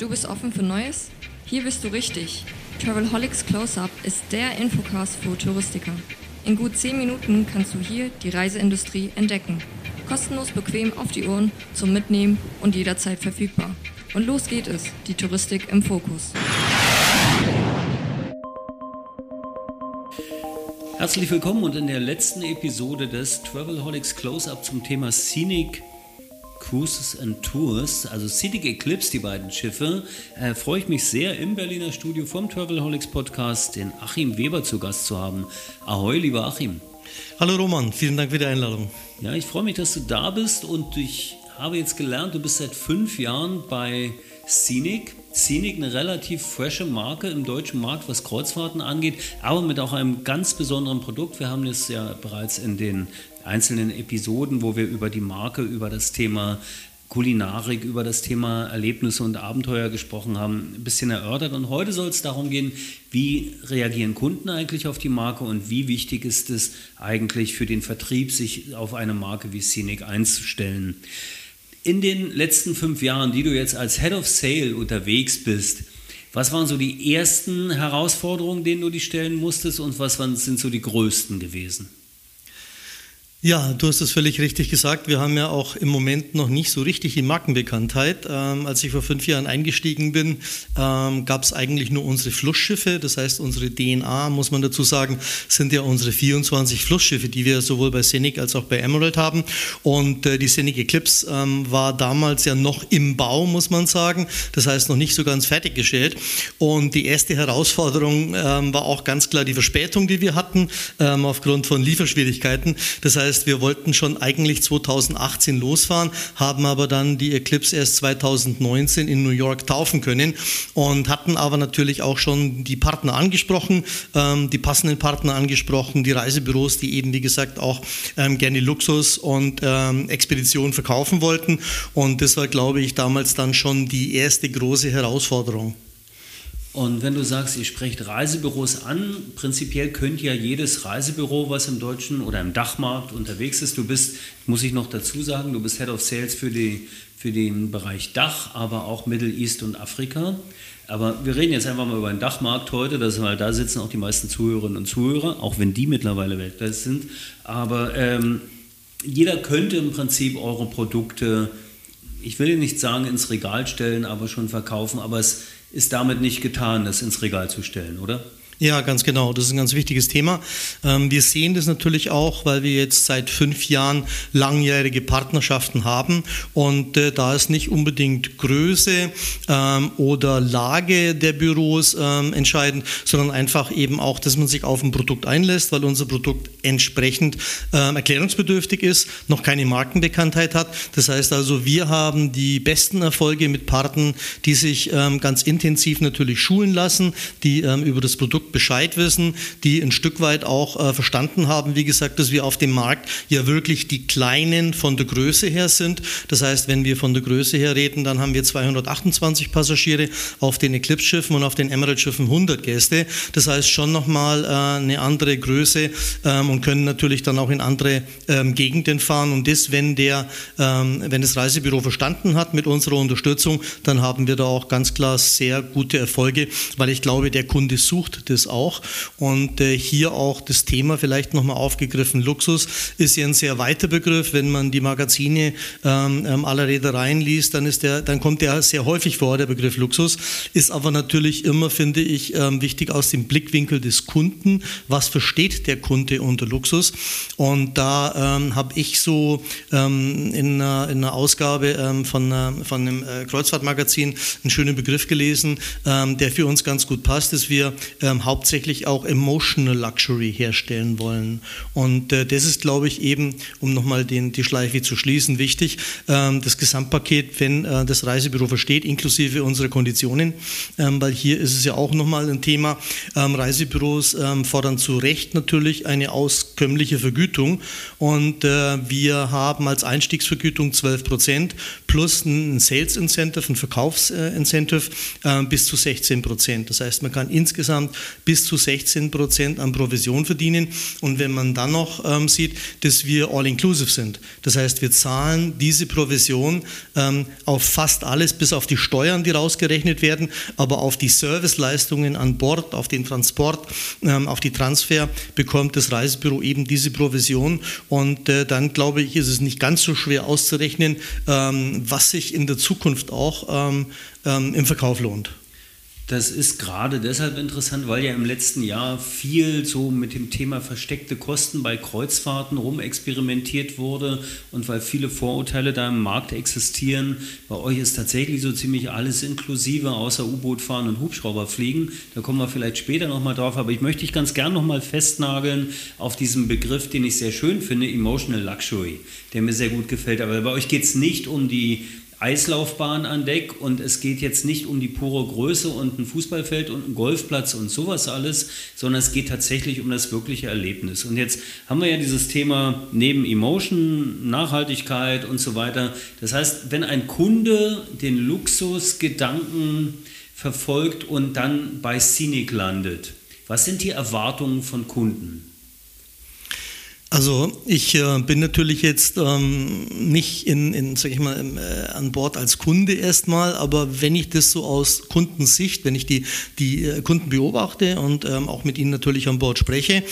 Du bist offen für Neues? Hier bist du richtig. Travelholics Close-Up ist der Infocast für Touristiker. In gut 10 Minuten kannst du hier die Reiseindustrie entdecken. Kostenlos bequem auf die Ohren, zum Mitnehmen und jederzeit verfügbar. Und los geht es, die Touristik im Fokus. Herzlich willkommen und in der letzten Episode des Travelholics Close-Up zum Thema Scenic Cruises and Tours, also Scenic Eclipse, die beiden Schiffe, äh, freue ich mich sehr im Berliner Studio vom Travelholics Podcast den Achim Weber zu Gast zu haben. Ahoi, lieber Achim. Hallo Roman, vielen Dank für die Einladung. Ja, ich freue mich, dass du da bist und ich habe jetzt gelernt, du bist seit fünf Jahren bei Scenic. Scenic eine relativ frische Marke im deutschen Markt, was Kreuzfahrten angeht, aber mit auch einem ganz besonderen Produkt. Wir haben es ja bereits in den einzelnen Episoden, wo wir über die Marke, über das Thema Kulinarik, über das Thema Erlebnisse und Abenteuer gesprochen haben, ein bisschen erörtert. Und heute soll es darum gehen, wie reagieren Kunden eigentlich auf die Marke und wie wichtig ist es eigentlich für den Vertrieb, sich auf eine Marke wie Scenic einzustellen. In den letzten fünf Jahren, die du jetzt als Head of Sale unterwegs bist, was waren so die ersten Herausforderungen, denen du dich stellen musstest und was sind so die größten gewesen? Ja, du hast es völlig richtig gesagt. Wir haben ja auch im Moment noch nicht so richtig die Markenbekanntheit. Ähm, als ich vor fünf Jahren eingestiegen bin, ähm, gab es eigentlich nur unsere Flussschiffe. Das heißt, unsere DNA, muss man dazu sagen, sind ja unsere 24 Flussschiffe, die wir sowohl bei Scenic als auch bei Emerald haben. Und äh, die Scenic Eclipse ähm, war damals ja noch im Bau, muss man sagen. Das heißt, noch nicht so ganz fertiggestellt. Und die erste Herausforderung ähm, war auch ganz klar die Verspätung, die wir hatten, ähm, aufgrund von Lieferschwierigkeiten. Das heißt, heißt, wir wollten schon eigentlich 2018 losfahren, haben aber dann die Eclipse erst 2019 in New York taufen können und hatten aber natürlich auch schon die Partner angesprochen, ähm, die passenden Partner angesprochen, die Reisebüros, die eben, wie gesagt, auch ähm, gerne Luxus und ähm, Expedition verkaufen wollten. Und das war, glaube ich, damals dann schon die erste große Herausforderung. Und wenn du sagst, ihr sprecht Reisebüros an, prinzipiell könnte ja jedes Reisebüro, was im deutschen oder im Dachmarkt unterwegs ist, du bist, muss ich noch dazu sagen, du bist Head of Sales für, die, für den Bereich Dach, aber auch Middle East und Afrika. Aber wir reden jetzt einfach mal über den Dachmarkt heute, das, weil da sitzen auch die meisten Zuhörerinnen und Zuhörer, auch wenn die mittlerweile weltweit sind. Aber ähm, jeder könnte im Prinzip eure Produkte, ich will nicht sagen ins Regal stellen, aber schon verkaufen, aber es ist damit nicht getan, das ins Regal zu stellen, oder? Ja, ganz genau. Das ist ein ganz wichtiges Thema. Ähm, wir sehen das natürlich auch, weil wir jetzt seit fünf Jahren langjährige Partnerschaften haben. Und äh, da ist nicht unbedingt Größe ähm, oder Lage der Büros ähm, entscheidend, sondern einfach eben auch, dass man sich auf ein Produkt einlässt, weil unser Produkt entsprechend erklärungsbedürftig ist, noch keine Markenbekanntheit hat. Das heißt also, wir haben die besten Erfolge mit Partnern, die sich ganz intensiv natürlich schulen lassen, die über das Produkt Bescheid wissen, die ein Stück weit auch äh, verstanden haben, wie gesagt, dass wir auf dem Markt ja wirklich die Kleinen von der Größe her sind. Das heißt, wenn wir von der Größe her reden, dann haben wir 228 Passagiere auf den Eclipse-Schiffen und auf den Emerald-Schiffen 100 Gäste. Das heißt schon nochmal äh, eine andere Größe ähm, und können natürlich dann auch in andere ähm, Gegenden fahren. Und das, wenn, der, ähm, wenn das Reisebüro verstanden hat mit unserer Unterstützung, dann haben wir da auch ganz klar sehr gute Erfolge, weil ich glaube, der Kunde sucht das es auch. Und äh, hier auch das Thema vielleicht nochmal aufgegriffen. Luxus ist ja ein sehr weiter Begriff. Wenn man die Magazine ähm, ähm, aller Reedereien liest, dann, ist der, dann kommt der sehr häufig vor, der Begriff Luxus. Ist aber natürlich immer, finde ich, ähm, wichtig aus dem Blickwinkel des Kunden. Was versteht der Kunde unter Luxus? Und da ähm, habe ich so in, einer, in, einer, Ausgabe von, von einem äh, Kreuzfahrtmagazin einen schönen Begriff gelesen, der für uns ganz gut passt, dass wir ähm, hauptsächlich auch Emotional Luxury herstellen wollen. Und äh, das ist, glaube ich, eben, um nochmal die Schleife zu schließen, wichtig. Ähm, das Gesamtpaket, wenn äh, das Reisebüro versteht, inklusive unserer Konditionen, ähm, weil hier ist es ja auch nochmal ein Thema. Ähm, Reisebüros ähm, fordern zu Recht natürlich eine auskömmliche Vergütung. Und äh, wir haben als Einstiegsvergütung 12 Prozent plus ein Sales Incentive, ein Verkaufsincentive äh, bis zu 16 Prozent. Das heißt, man kann insgesamt bis zu 16 Prozent an Provision verdienen. Und wenn man dann noch ähm, sieht, dass wir all-inclusive sind, das heißt, wir zahlen diese Provision ähm, auf fast alles, bis auf die Steuern, die rausgerechnet werden, aber auf die Serviceleistungen an Bord, auf den Transport, ähm, auf die Transfer bekommt das Reisebüro eben diese Provision. Und äh, dann glaube ich, ist es nicht ganz so schwer auszurechnen, ähm, was sich in der Zukunft auch ähm, ähm, im Verkauf lohnt. Das ist gerade deshalb interessant, weil ja im letzten Jahr viel so mit dem Thema versteckte Kosten bei Kreuzfahrten rumexperimentiert wurde und weil viele Vorurteile da im Markt existieren. Bei euch ist tatsächlich so ziemlich alles inklusive, außer U-Boot fahren und Hubschrauber fliegen. Da kommen wir vielleicht später nochmal drauf, aber ich möchte dich ganz gern nochmal festnageln auf diesen Begriff, den ich sehr schön finde, Emotional Luxury, der mir sehr gut gefällt. Aber bei euch geht es nicht um die Eislaufbahn an Deck und es geht jetzt nicht um die pure Größe und ein Fußballfeld und ein Golfplatz und sowas alles, sondern es geht tatsächlich um das wirkliche Erlebnis. Und jetzt haben wir ja dieses Thema neben Emotion, Nachhaltigkeit und so weiter. Das heißt, wenn ein Kunde den Luxusgedanken verfolgt und dann bei Scenic landet, was sind die Erwartungen von Kunden? Also ich äh, bin natürlich jetzt ähm, nicht in, in sag ich mal, im, äh, an Bord als Kunde erstmal, aber wenn ich das so aus Kundensicht, wenn ich die, die äh, Kunden beobachte und ähm, auch mit ihnen natürlich an Bord spreche,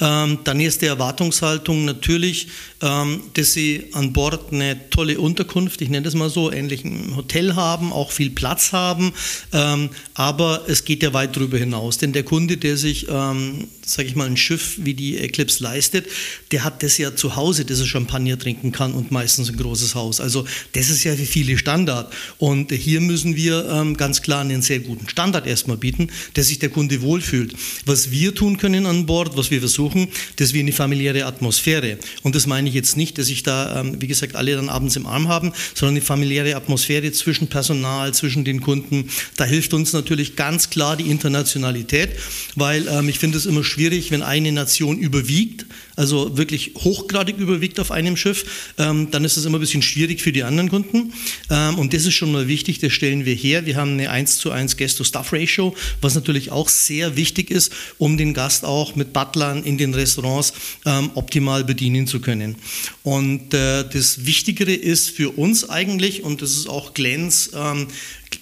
ähm, dann ist die Erwartungshaltung natürlich, ähm, dass sie an Bord eine tolle Unterkunft, ich nenne das mal so, ähnlich ein Hotel haben, auch viel Platz haben, ähm, aber es geht ja weit darüber hinaus, denn der Kunde, der sich, ähm, sage ich mal, ein Schiff wie die Eclipse leistet, der hat das ja zu Hause, dass er Champagner trinken kann und meistens ein großes Haus. Also das ist ja für viele Standard. Und hier müssen wir ähm, ganz klar einen sehr guten Standard erstmal bieten, dass sich der Kunde wohlfühlt. Was wir tun können an Bord, was wir versuchen, dass wir eine familiäre Atmosphäre. Und das meine ich jetzt nicht, dass ich da, ähm, wie gesagt, alle dann abends im Arm haben, sondern eine familiäre Atmosphäre zwischen Personal, zwischen den Kunden. Da hilft uns natürlich ganz klar die Internationalität, weil ähm, ich finde es immer schwierig, wenn eine Nation überwiegt also wirklich hochgradig überwiegt auf einem Schiff, ähm, dann ist es immer ein bisschen schwierig für die anderen Kunden. Ähm, und das ist schon mal wichtig, das stellen wir her. Wir haben eine 1 zu 1 Guest-to-Staff-Ratio, was natürlich auch sehr wichtig ist, um den Gast auch mit Butlern in den Restaurants ähm, optimal bedienen zu können. Und äh, das Wichtigere ist für uns eigentlich, und das ist auch Glens, ähm,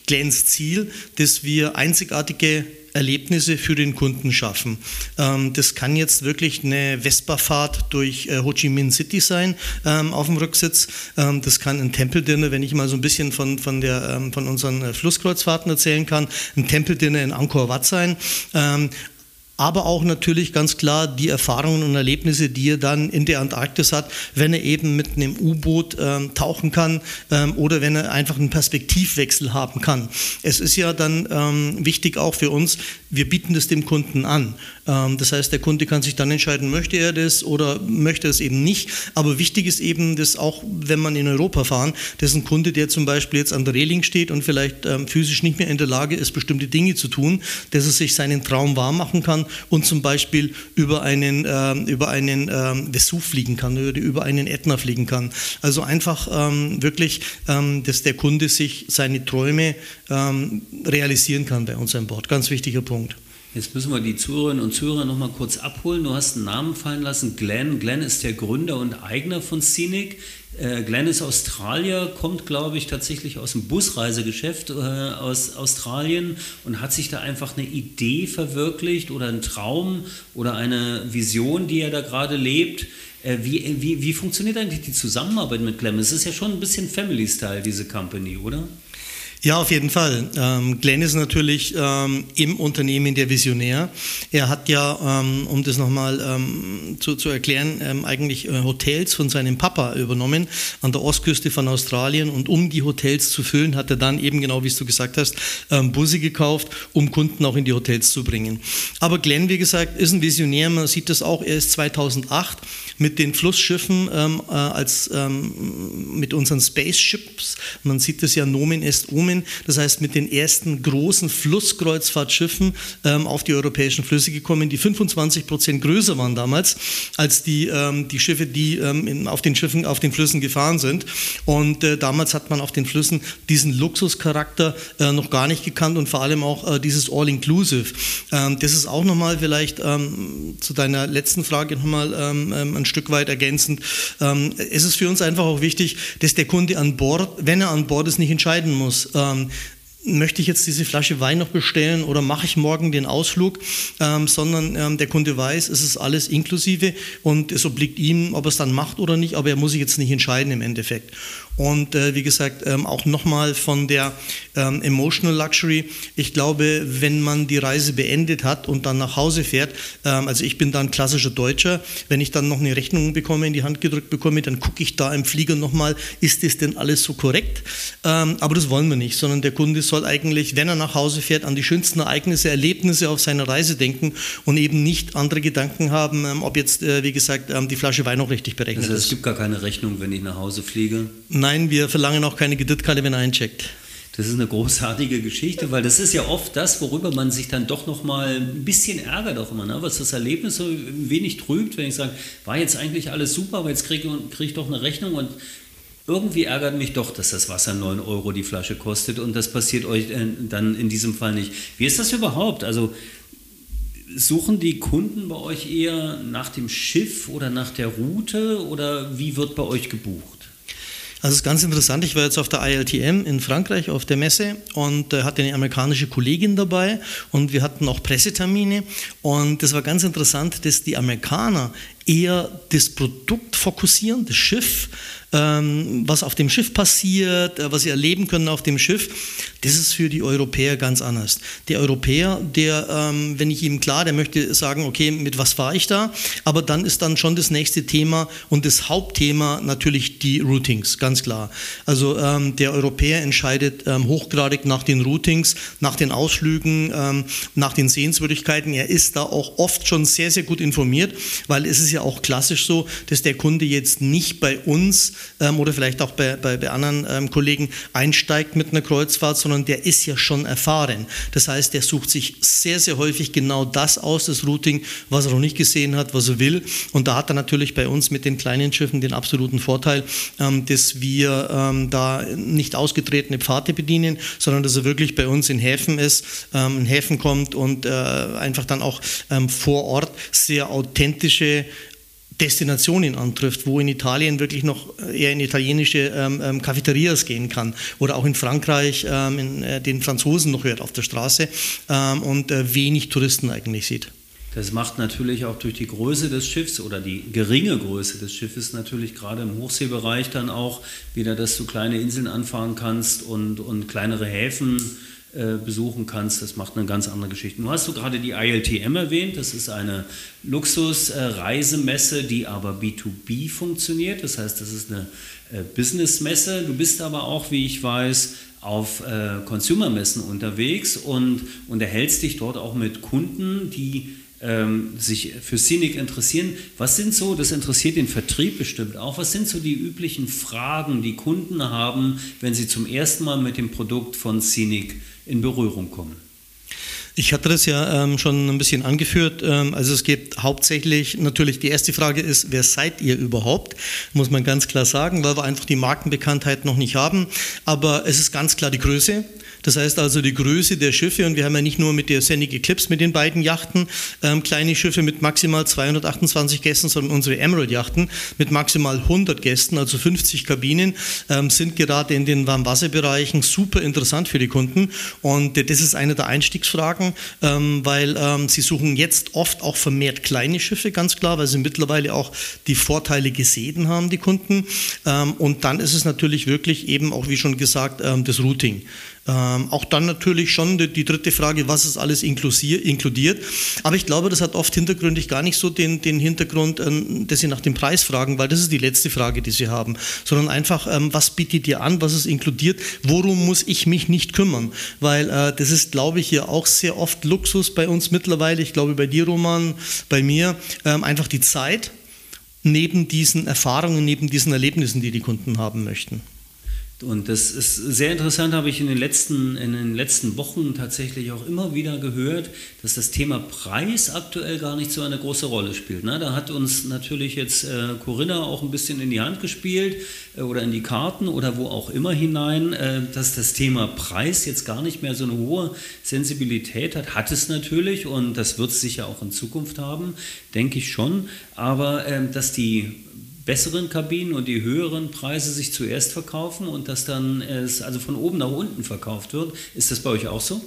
Glens Ziel, dass wir einzigartige Erlebnisse für den Kunden schaffen. Ähm, das kann jetzt wirklich eine Vespa-Fahrt durch äh, Ho Chi Minh City sein ähm, auf dem Rücksitz. Ähm, das kann ein Tempeldinner, wenn ich mal so ein bisschen von, von, der, von unseren äh, Flusskreuzfahrten erzählen kann, ein Tempeldinner in Angkor Wat sein aber auch natürlich ganz klar die Erfahrungen und Erlebnisse, die er dann in der Antarktis hat, wenn er eben mit einem U-Boot ähm, tauchen kann ähm, oder wenn er einfach einen Perspektivwechsel haben kann. Es ist ja dann ähm, wichtig auch für uns, wir bieten das dem Kunden an. Ähm, das heißt, der Kunde kann sich dann entscheiden, möchte er das oder möchte es eben nicht. Aber wichtig ist eben, dass auch, wenn man in Europa fahren, dass ein Kunde, der zum Beispiel jetzt an der Reling steht und vielleicht ähm, physisch nicht mehr in der Lage ist, bestimmte Dinge zu tun, dass er sich seinen Traum wahr machen kann und zum Beispiel über einen, äh, über einen äh, Vesuv fliegen kann oder über einen Ätna fliegen kann. Also einfach ähm, wirklich, ähm, dass der Kunde sich seine Träume ähm, realisieren kann bei uns an Bord. Ganz wichtiger Punkt. Jetzt müssen wir die Zuhörerinnen und Zuhörer noch mal kurz abholen. Du hast einen Namen fallen lassen, Glenn. Glenn ist der Gründer und Eigner von Scenic. Äh, Glenn ist Australier, kommt, glaube ich, tatsächlich aus dem Busreisegeschäft äh, aus Australien und hat sich da einfach eine Idee verwirklicht oder einen Traum oder eine Vision, die er da gerade lebt. Äh, wie, wie, wie funktioniert eigentlich die Zusammenarbeit mit Glenn? Es ist ja schon ein bisschen Family-Style, diese Company, oder? Ja, auf jeden Fall. Ähm, Glenn ist natürlich ähm, im Unternehmen der Visionär. Er hat ja, ähm, um das nochmal ähm, zu, zu erklären, ähm, eigentlich äh, Hotels von seinem Papa übernommen an der Ostküste von Australien. Und um die Hotels zu füllen, hat er dann eben genau, wie du gesagt hast, ähm, Busse gekauft, um Kunden auch in die Hotels zu bringen. Aber Glenn, wie gesagt, ist ein Visionär. Man sieht das auch. Er ist 2008 mit den Flussschiffen äh, als mit unseren Spaceships. Man sieht das ja Nomen est Omen gekommen, das heißt mit den ersten großen Flusskreuzfahrtschiffen ähm, auf die europäischen Flüsse gekommen, die 25 Prozent größer waren damals als die, ähm, die Schiffe, die ähm, in, auf den Schiffen, auf den Flüssen gefahren sind. Und äh, damals hat man auf den Flüssen diesen Luxuscharakter äh, noch gar nicht gekannt und vor allem auch äh, dieses All-Inclusive. Ähm, das ist auch nochmal vielleicht ähm, zu deiner letzten Frage nochmal ähm, ein Stück weit ergänzend. Es ist für uns einfach auch wichtig, dass der Kunde an Bord, wenn er an Bord ist, nicht entscheiden muss ähm, möchte ich jetzt diese Flasche Wein noch bestellen oder mache ich morgen den Ausflug, ähm, sondern ähm, der Kunde weiß, es ist alles inklusive und es obliegt ihm, ob er es dann macht oder nicht, aber er muss sich jetzt nicht entscheiden im Endeffekt. Und äh, wie gesagt, ähm, auch nochmal von der ähm, Emotional Luxury. Ich glaube, wenn man die Reise beendet hat und dann nach Hause fährt, ähm, also ich bin dann klassischer Deutscher, wenn ich dann noch eine Rechnung bekomme, in die Hand gedrückt bekomme, dann gucke ich da im Flieger nochmal, ist das denn alles so korrekt? Ähm, aber das wollen wir nicht, sondern der Kunde soll eigentlich, wenn er nach Hause fährt, an die schönsten Ereignisse, Erlebnisse auf seiner Reise denken und eben nicht andere Gedanken haben, ähm, ob jetzt, äh, wie gesagt, ähm, die Flasche Wein noch richtig berechnet also, ist. Es gibt gar keine Rechnung, wenn ich nach Hause fliege? Nein, wir verlangen auch keine Kreditkarte, wenn er eincheckt. Das ist eine großartige Geschichte, weil das ist ja oft das, worüber man sich dann doch noch mal ein bisschen ärgert auch immer, ne? was das Erlebnis so ein wenig trübt, wenn ich sage, war jetzt eigentlich alles super, aber jetzt kriege krieg ich doch eine Rechnung und irgendwie ärgert mich doch, dass das Wasser 9 Euro die Flasche kostet und das passiert euch äh, dann in diesem Fall nicht. Wie ist das überhaupt? Also suchen die Kunden bei euch eher nach dem Schiff oder nach der Route oder wie wird bei euch gebucht? Also es ist ganz interessant, ich war jetzt auf der ILTM in Frankreich auf der Messe und äh, hatte eine amerikanische Kollegin dabei und wir hatten auch Pressetermine. Und das war ganz interessant, dass die Amerikaner eher das Produkt fokussieren, das Schiff, was auf dem Schiff passiert, äh, was sie erleben können auf dem Schiff, das ist für die Europäer ganz anders. Der Europäer, der, ähm, wenn ich ihm klar, der möchte sagen, okay, mit was fahre ich da, aber dann ist dann schon das nächste Thema und das Hauptthema natürlich die Routings, ganz klar. Also ähm, der Europäer entscheidet hochgradig nach den Routings, nach den Ausflügen, nach den Sehenswürdigkeiten. Er ist da auch oft schon sehr, sehr gut informiert, weil es ist ja auch klassisch so, dass der Kunde jetzt nicht bei uns ähm, oder vielleicht auch bei, bei, bei anderen ähm, Kollegen einsteigt mit einer Kreuzfahrt, sondern der ist ja schon erfahren. Das heißt, der sucht sich sehr, sehr häufig genau das aus, das Routing, was er noch nicht gesehen hat, was er will. Und da hat er natürlich bei uns mit den kleinen Schiffen den absoluten Vorteil, ähm, dass wir ähm, da nicht ausgetretene Pfade bedienen, sondern dass er wirklich bei uns in Häfen ist, ähm, in Häfen kommt und äh, einfach dann auch ähm, vor Ort sehr authentische Destinationen antrifft, wo in Italien wirklich noch eher in italienische ähm, ähm, Cafeterias gehen kann oder auch in Frankreich ähm, in, äh, den Franzosen noch hört auf der Straße ähm, und äh, wenig Touristen eigentlich sieht. Das macht natürlich auch durch die Größe des Schiffs oder die geringe Größe des Schiffes natürlich gerade im Hochseebereich dann auch wieder, dass du kleine Inseln anfahren kannst und, und kleinere Häfen äh, besuchen kannst. Das macht eine ganz andere Geschichte. Nun hast du gerade die ILTM erwähnt. Das ist eine Luxus-Reisemesse, die aber B2B funktioniert. Das heißt, das ist eine äh, Business-Messe. Du bist aber auch, wie ich weiß, auf äh, Consumer-Messen unterwegs und unterhältst dich dort auch mit Kunden, die ähm, sich für Scenic interessieren. Was sind so, das interessiert den Vertrieb bestimmt auch, was sind so die üblichen Fragen, die Kunden haben, wenn sie zum ersten Mal mit dem Produkt von Scenic in Berührung kommen? Ich hatte das ja ähm, schon ein bisschen angeführt. Ähm, also es geht hauptsächlich, natürlich die erste Frage ist, wer seid ihr überhaupt? Muss man ganz klar sagen, weil wir einfach die Markenbekanntheit noch nicht haben. Aber es ist ganz klar die Größe. Das heißt also die Größe der Schiffe und wir haben ja nicht nur mit der Scenic Eclipse, mit den beiden Yachten, ähm, kleine Schiffe mit maximal 228 Gästen, sondern unsere Emerald-Yachten mit maximal 100 Gästen, also 50 Kabinen, ähm, sind gerade in den Warmwasserbereichen super interessant für die Kunden und das ist eine der Einstiegsfragen, ähm, weil ähm, sie suchen jetzt oft auch vermehrt kleine Schiffe, ganz klar, weil sie mittlerweile auch die Vorteile gesehen haben, die Kunden ähm, und dann ist es natürlich wirklich eben auch, wie schon gesagt, ähm, das Routing. Ähm, auch dann natürlich schon die, die, dritte Frage, was ist alles inkludiert. Aber ich glaube, das hat oft hintergründig gar nicht so den, den Hintergrund, ähm, dass Sie nach dem Preis fragen, weil das ist die letzte Frage, die Sie haben, sondern einfach, ähm, was bietet ihr an, was ist inkludiert, worum muss ich mich nicht kümmern? Weil äh, das ist, glaube ich, ja auch sehr oft Luxus bei uns mittlerweile. Ich glaube, bei dir, Roman, bei mir, ähm, einfach die Zeit neben diesen Erfahrungen, neben diesen Erlebnissen, die die Kunden haben möchten. Und das ist sehr interessant, habe ich in den, letzten, in den letzten Wochen tatsächlich auch immer wieder gehört, dass das Thema Preis aktuell gar nicht so eine große Rolle spielt. Ne? Da hat uns natürlich jetzt äh, Corinna auch ein bisschen in die Hand gespielt äh, oder in die Karten oder wo auch immer hinein, äh, dass das Thema Preis jetzt gar nicht mehr so eine hohe Sensibilität hat. Hat es natürlich und das wird es sicher auch in Zukunft haben, denke ich schon. Aber ähm, dass die besseren Kabinen und die höheren Preise sich zuerst verkaufen und dass dann es also von oben nach unten verkauft wird. Ist das bei euch auch so?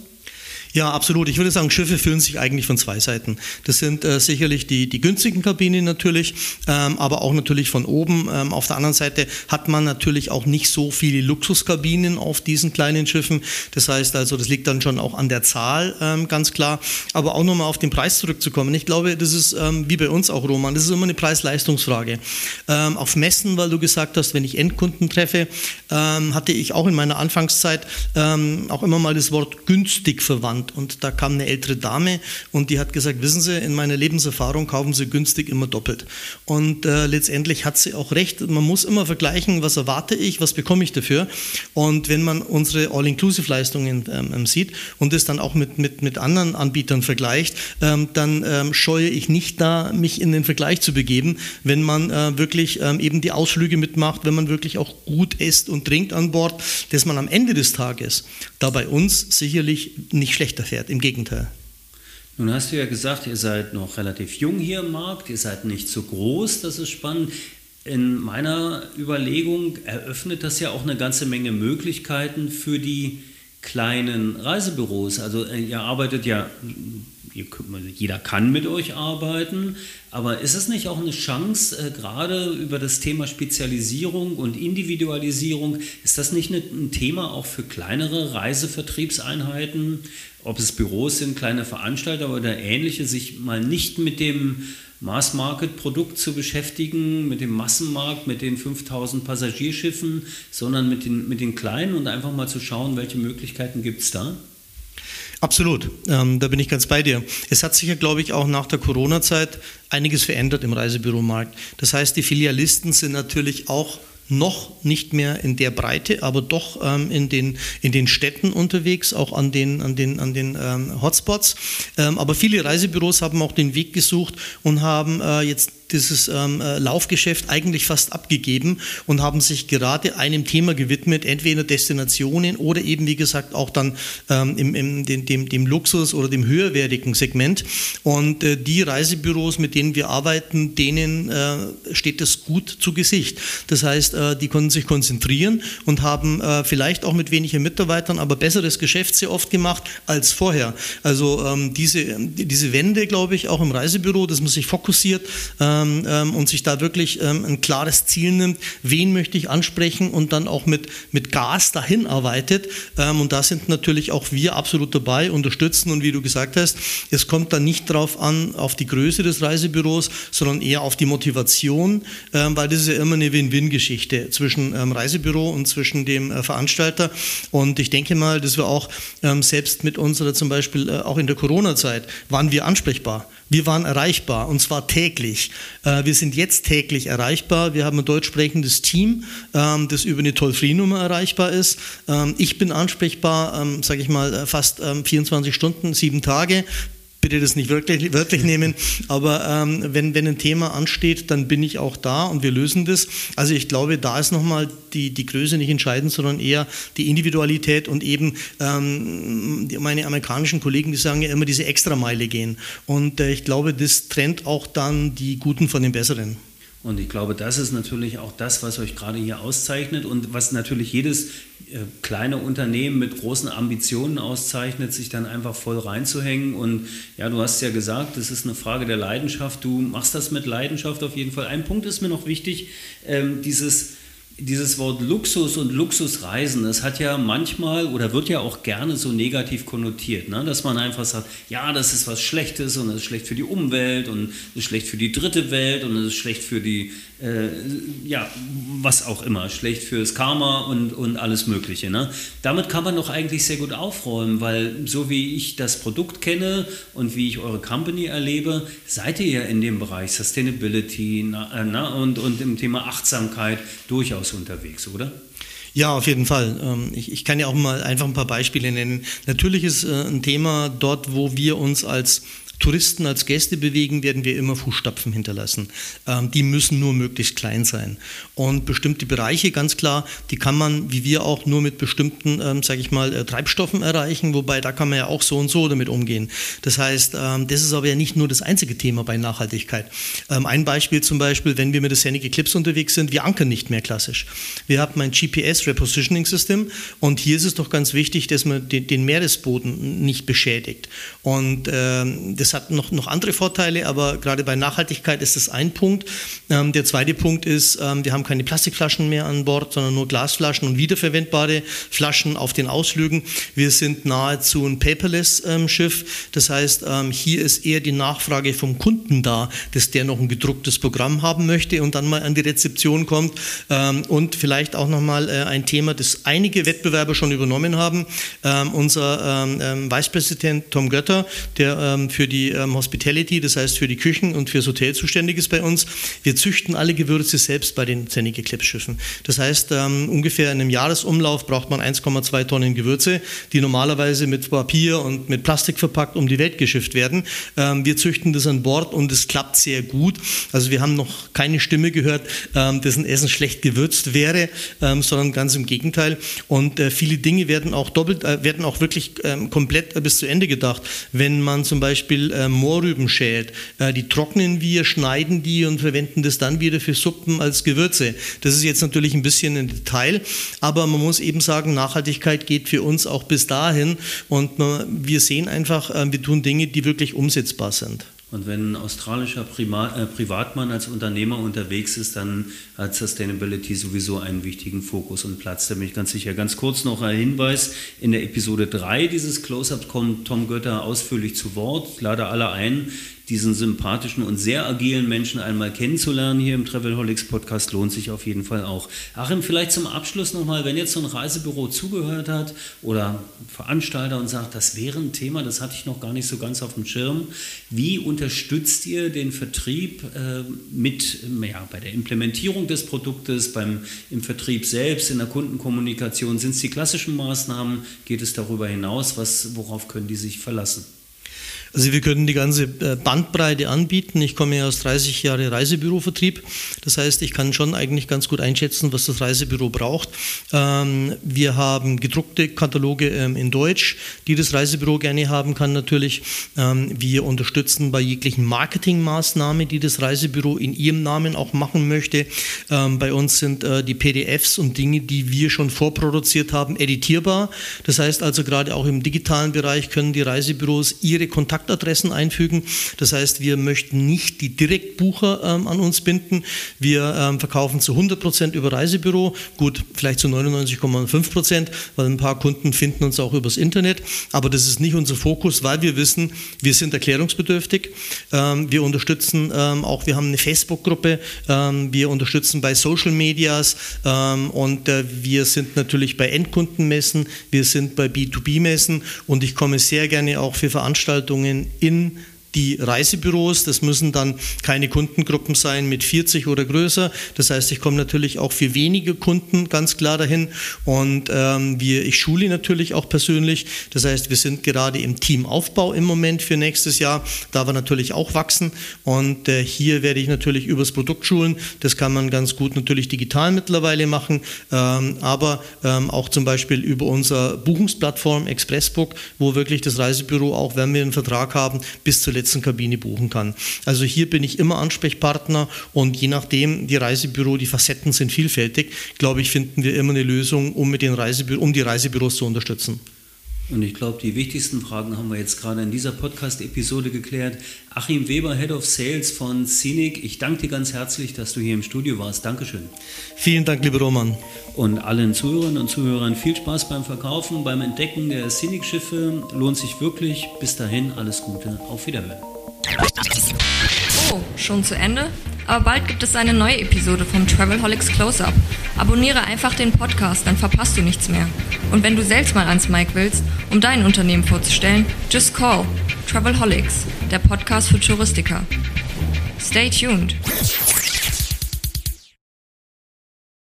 Ja, absolut. Ich würde sagen, Schiffe fühlen sich eigentlich von zwei Seiten. Das sind äh, sicherlich die, die günstigen Kabinen natürlich, ähm, aber auch natürlich von oben. Ähm, auf der anderen Seite hat man natürlich auch nicht so viele Luxuskabinen auf diesen kleinen Schiffen. Das heißt also, das liegt dann schon auch an der Zahl, ähm, ganz klar. Aber auch nochmal auf den Preis zurückzukommen. Ich glaube, das ist ähm, wie bei uns auch, Roman, das ist immer eine Preis-Leistungsfrage. Ähm, auf Messen, weil du gesagt hast, wenn ich Endkunden treffe, ähm, hatte ich auch in meiner Anfangszeit auch immer mal das Wort günstig verwandt Land. Und da kam eine ältere Dame und die hat gesagt, wissen Sie, in meiner Lebenserfahrung kaufen Sie günstig immer doppelt. Und äh, letztendlich hat sie auch recht. Man muss immer vergleichen, was erwarte ich, was bekomme ich dafür. Und wenn man unsere All-Inclusive-Leistungen ähm, ähm, sieht und es dann auch mit, mit, mit anderen Anbietern vergleicht, ähm, dann ähm, scheue ich nicht da, mich in den Vergleich zu begeben, wenn man äh, wirklich ähm, eben die Ausflüge mitmacht, wenn man wirklich auch gut isst und trinkt an Bord, dass man am Ende des Tages da bei uns sicherlich nicht schlecht schlechter fährt. Im Gegenteil. Nun hast du ja gesagt, ihr seid noch relativ jung hier im Markt, ihr seid nicht so groß, das ist spannend. In meiner Überlegung eröffnet das ja auch eine ganze Menge Möglichkeiten für die kleinen Reisebüros. Also äh, ihr arbeitet ja, jeder kann mit euch arbeiten, aber ist es nicht auch eine Chance, äh, gerade über das Thema Spezialisierung und Individualisierung, ist das nicht ein Thema auch für kleinere Reisevertriebseinheiten, ob es Büros sind, kleine Veranstalter oder ähnliche, sich mal nicht mit dem Mass-Market-Produkt zu beschäftigen, mit dem Massenmarkt, mit den 5000 Passagierschiffen, sondern mit den, mit den kleinen und einfach mal zu schauen, welche Möglichkeiten gibt es da? Absolut, ähm, da bin ich ganz bei dir. Es hat sich ja, glaube ich, auch nach der Corona-Zeit einiges verändert im Reisebüromarkt. Das heißt, die Filialisten sind natürlich auch noch nicht mehr in der Breite, aber doch ähm, in, den, in den Städten unterwegs, auch an den, an den, an den ähm, Hotspots. Ähm, aber viele Reisebüros haben auch den Weg gesucht und haben äh, jetzt dieses ähm, äh, Laufgeschäft eigentlich fast abgegeben und haben sich gerade einem Thema gewidmet, entweder Destinationen oder eben, wie gesagt, auch dann ähm, im, im, dem, dem, dem, Luxus- oder dem höherwertigen Segment. Und äh, die Reisebüros, mit denen wir arbeiten, denen äh, steht das gut zu Gesicht. Das heißt, die konnten sich konzentrieren und haben äh, vielleicht auch mit weniger Mitarbeitern, aber besseres Geschäft sehr oft gemacht als vorher. Also ähm, diese, diese Wende, glaube ich, auch im Reisebüro, dass man sich fokussiert, äh, ähm, ähm, und sich da wirklich ein klares Ziel nimmt, wen möchte ich ansprechen und dann auch mit, mit Gas dahin arbeitet. Und da sind natürlich auch wir absolut dabei, unterstützen und wie du gesagt hast, es kommt dann nicht darauf an, auf die Größe des Reisebüros, sondern eher auf die Motivation, weil das ist ja immer eine Win-Win-Geschichte zwischen ähm, Reisebüro und zwischen dem äh, Veranstalter. Und ich denke mal, dass wir auch selbst mit unserer zum Beispiel äh, auch in der Corona-Zeit waren wir ansprechbar. Wir waren erreichbar und zwar täglich. Äh, wir sind jetzt täglich erreichbar. Wir haben ein deutsch sprechendes Team, ähm, das über eine Toll-Free-Nummer erreichbar ist. Ähm, ich bin ansprechbar, ähm, sage ich mal, fast 24 Stunden, sieben Tage bitte das nicht wirklich, wörtlich nehmen, aber ähm, wenn, wenn ein Thema ansteht, dann bin ich auch da und wir lösen das. Also ich glaube, da ist nochmal die, die Größe nicht entscheidend, sondern eher die Individualität und eben ähm, meine amerikanischen Kollegen, die sagen ja immer diese Extrameile gehen. Und äh, ich glaube, das trennt auch dann die Guten von den Besseren. Und ich glaube, das ist natürlich auch das, was euch gerade hier auszeichnet und was natürlich jedes äh, kleine Unternehmen mit großen Ambitionen auszeichnet, sich dann einfach voll reinzuhängen. Und ja, du hast ja gesagt, das ist eine Frage der Leidenschaft. Du machst das mit Leidenschaft auf jeden Fall. Ein Punkt ist mir noch wichtig, ähm, dieses dieses Wort Luxus und Luxusreisen, das hat ja manchmal oder wird ja auch gerne so negativ konnotiert, ne? dass man einfach sagt, ja, das ist was Schlechtes und das ist schlecht für die Umwelt und das ist schlecht für die dritte Welt und das ist schlecht für die, äh, ja, was auch immer, schlecht fürs Karma und, und alles Mögliche. Ne? Damit kann man doch eigentlich sehr gut aufräumen, weil so wie ich das Produkt kenne und wie ich eure Company erlebe, seid ihr ja in dem Bereich Sustainability na, na, und, und im Thema Achtsamkeit durchaus unterwegs, oder? Ja, auf jeden Fall. Ähm, ich, ich, kann ja auch mal einfach ein paar Beispiele nennen. Natürlich ist äh, ein Thema dort, wo wir uns als Touristen als Gäste bewegen, werden wir immer Fußstapfen hinterlassen. Ähm, die müssen nur möglichst klein sein. Und bestimmte Bereiche, ganz klar, die kann man, wie wir auch, nur mit bestimmten, ähm, sage ich mal, äh, Treibstoffen erreichen, wobei da kann man ja auch so und so damit umgehen. Das heißt, ähm, das ist aber ja nicht nur das einzige Thema bei Nachhaltigkeit. Ähm, ein Beispiel zum Beispiel, wenn wir mit der Scenic Eclipse unterwegs sind, wir ankern nicht mehr klassisch. Wir haben ein GPS Repositioning System und hier ist es doch ganz wichtig, dass man den, den Meeresboden nicht beschädigt. Und ähm, das das hat noch, noch andere Vorteile, aber gerade bei Nachhaltigkeit ist das ein Punkt. Ähm, der zweite Punkt ist, ähm, wir haben keine Plastikflaschen mehr an Bord, sondern nur Glasflaschen und wiederverwendbare Flaschen auf den Auslügen. Wir sind nahezu ein Paperless-Schiff. Ähm, das heißt, ähm, hier ist eher die Nachfrage vom Kunden da, dass der noch ein gedrucktes Programm haben möchte und dann mal an die Rezeption kommt. Ähm, und vielleicht auch nochmal äh, ein Thema, das einige Wettbewerber schon übernommen haben. Unser Vicepräsident Tom Götter, der für die die ähm, Hospitality, das heißt für die Küchen und fürs Hotel zuständig ist bei uns. Wir züchten alle Gewürze selbst bei den Zennig Eclipse Schiffen. Das heißt, ähm, ungefähr in einem Jahresumlauf braucht man 1,2 Tonnen Gewürze, die normalerweise mit Papier und mit Plastik verpackt um die Welt geschifft werden. Ähm, wir züchten das an Bord und es klappt sehr gut. Also wir haben noch keine Stimme gehört, ähm, dessen Essen schlecht gewürzt wäre, ähm, sondern ganz im Gegenteil. Und äh, viele Dinge werden auch doppelt, äh, werden auch wirklich ähm, komplett äh, bis zu Ende gedacht. Wenn man zum Beispiel äh, Mohrrüben schält. Äh, die trocknen wir, schneiden die und verwenden das dann wieder für Suppen als Gewürze. Das ist jetzt natürlich ein bisschen ein Detail, aber man muss eben sagen, Nachhaltigkeit geht für uns auch bis dahin und wir sehen einfach, äh, wir tun Dinge, die wirklich umsetzbar sind. Und wenn ein australischer Prima äh, Privatmann als Unternehmer unterwegs ist, dann hat Sustainability sowieso einen wichtigen Fokus und Platz. Da bin ich ganz sicher. Ganz kurz noch ein Hinweis. In der Episode 3 dieses Close-Up kommt Tom Götter ausführlich zu Wort. Ich lade alle ein, diesen sympathischen und sehr agilen Menschen einmal kennenzulernen hier im Travelholics Podcast lohnt sich auf jeden Fall auch. Achim, vielleicht zum Abschluss nochmal, wenn jetzt so ein Reisebüro zugehört hat oder Veranstalter und sagt, das wäre ein Thema, das hatte ich noch gar nicht so ganz auf dem Schirm. Wie unterstützt ihr den Vertrieb äh, mit, ja, bei der Implementierung des Produktes, beim, im Vertrieb selbst, in der Kundenkommunikation? Sind es die klassischen Maßnahmen? Geht es darüber hinaus? Was, worauf können die sich verlassen? Also wir können die ganze äh, Bandbreite anbieten. Ich komme ja aus 30 Jahre Reisebürovertrieb. Das heißt, ich kann schon eigentlich ganz gut einschätzen, was das Reisebüro braucht. Ähm, wir haben gedruckte Kataloge ähm, in Deutsch, die das Reisebüro gerne haben kann natürlich. Ähm, wir unterstützen bei jeglichen Marketingmaßnahmen, die das Reisebüro in ihrem Namen auch machen möchte. Bei uns sind äh, die PDFs und Dinge, die wir schon vorproduziert haben, editierbar. Das heißt also gerade auch im digitalen Bereich können die Reisebüros ihre Kontakte Kontaktadressen einfügen. Das heißt, wir möchten nicht die Direktbucher ähm, an uns binden. Wir ähm, verkaufen zu 100 Prozent über Reisebüro, gut, vielleicht zu 99,5 Prozent, weil ein paar Kunden finden uns auch übers Internet. Aber das ist nicht unser Fokus, weil wir wissen, wir sind erklärungsbedürftig. Ähm, wir unterstützen ähm, auch, wir haben eine Facebook-Gruppe, ähm, wir unterstützen bei Social Medias ähm, und äh, wir sind natürlich bei Endkundenmessen, wir sind bei B2B-Messen und ich komme sehr gerne auch für Veranstaltungen Veranstaltungen in die Reisebüros. Das müssen dann keine Kundengruppen sein mit 40 oder größer. Das heißt, ich komme natürlich auch für wenige Kunden ganz klar dahin. Und ähm, wir, ich schule natürlich auch persönlich. Das heißt, wir sind gerade im Teamaufbau im Moment für nächstes Jahr. Da wir natürlich auch wachsen. Und äh, hier werde ich natürlich übers Produkt schulen. Das kann man ganz gut natürlich digital mittlerweile machen. Ähm, aber ähm, auch zum Beispiel über unsere Buchungsplattform Expressbook, wo wirklich das Reisebüro auch, wenn wir einen Vertrag haben, bis zur letzten Kabine buchen kann. Also hier bin ich immer Ansprechpartner und je nachdem, die Reisebüro, die Facetten sind vielfältig, glaube ich, finden wir immer eine Lösung, um, mit den Reisebü um die Reisebüros zu unterstützen. Und ich glaube, die wichtigsten Fragen haben wir jetzt gerade in dieser Podcast-Episode geklärt. Achim Weber, Head of Sales von Scenic, ich danke dir ganz herzlich, dass du hier im Studio warst. Dankeschön. Vielen Dank, lieber Roman. Und allen Zuhörerinnen und Zuhörern viel Spaß beim Verkaufen, beim Entdecken der Scenic-Schiffe. Lohnt sich wirklich. Bis dahin, alles Gute. Auf Wiederhören. Oh, schon zu Ende? Aber bald gibt es eine neue Episode vom Travelholics Close-Up. Abonniere einfach den Podcast, dann verpasst du nichts mehr. Und wenn du selbst mal ans Mic willst, um dein Unternehmen vorzustellen, just call Travelholics, der Podcast für Touristiker. Stay tuned.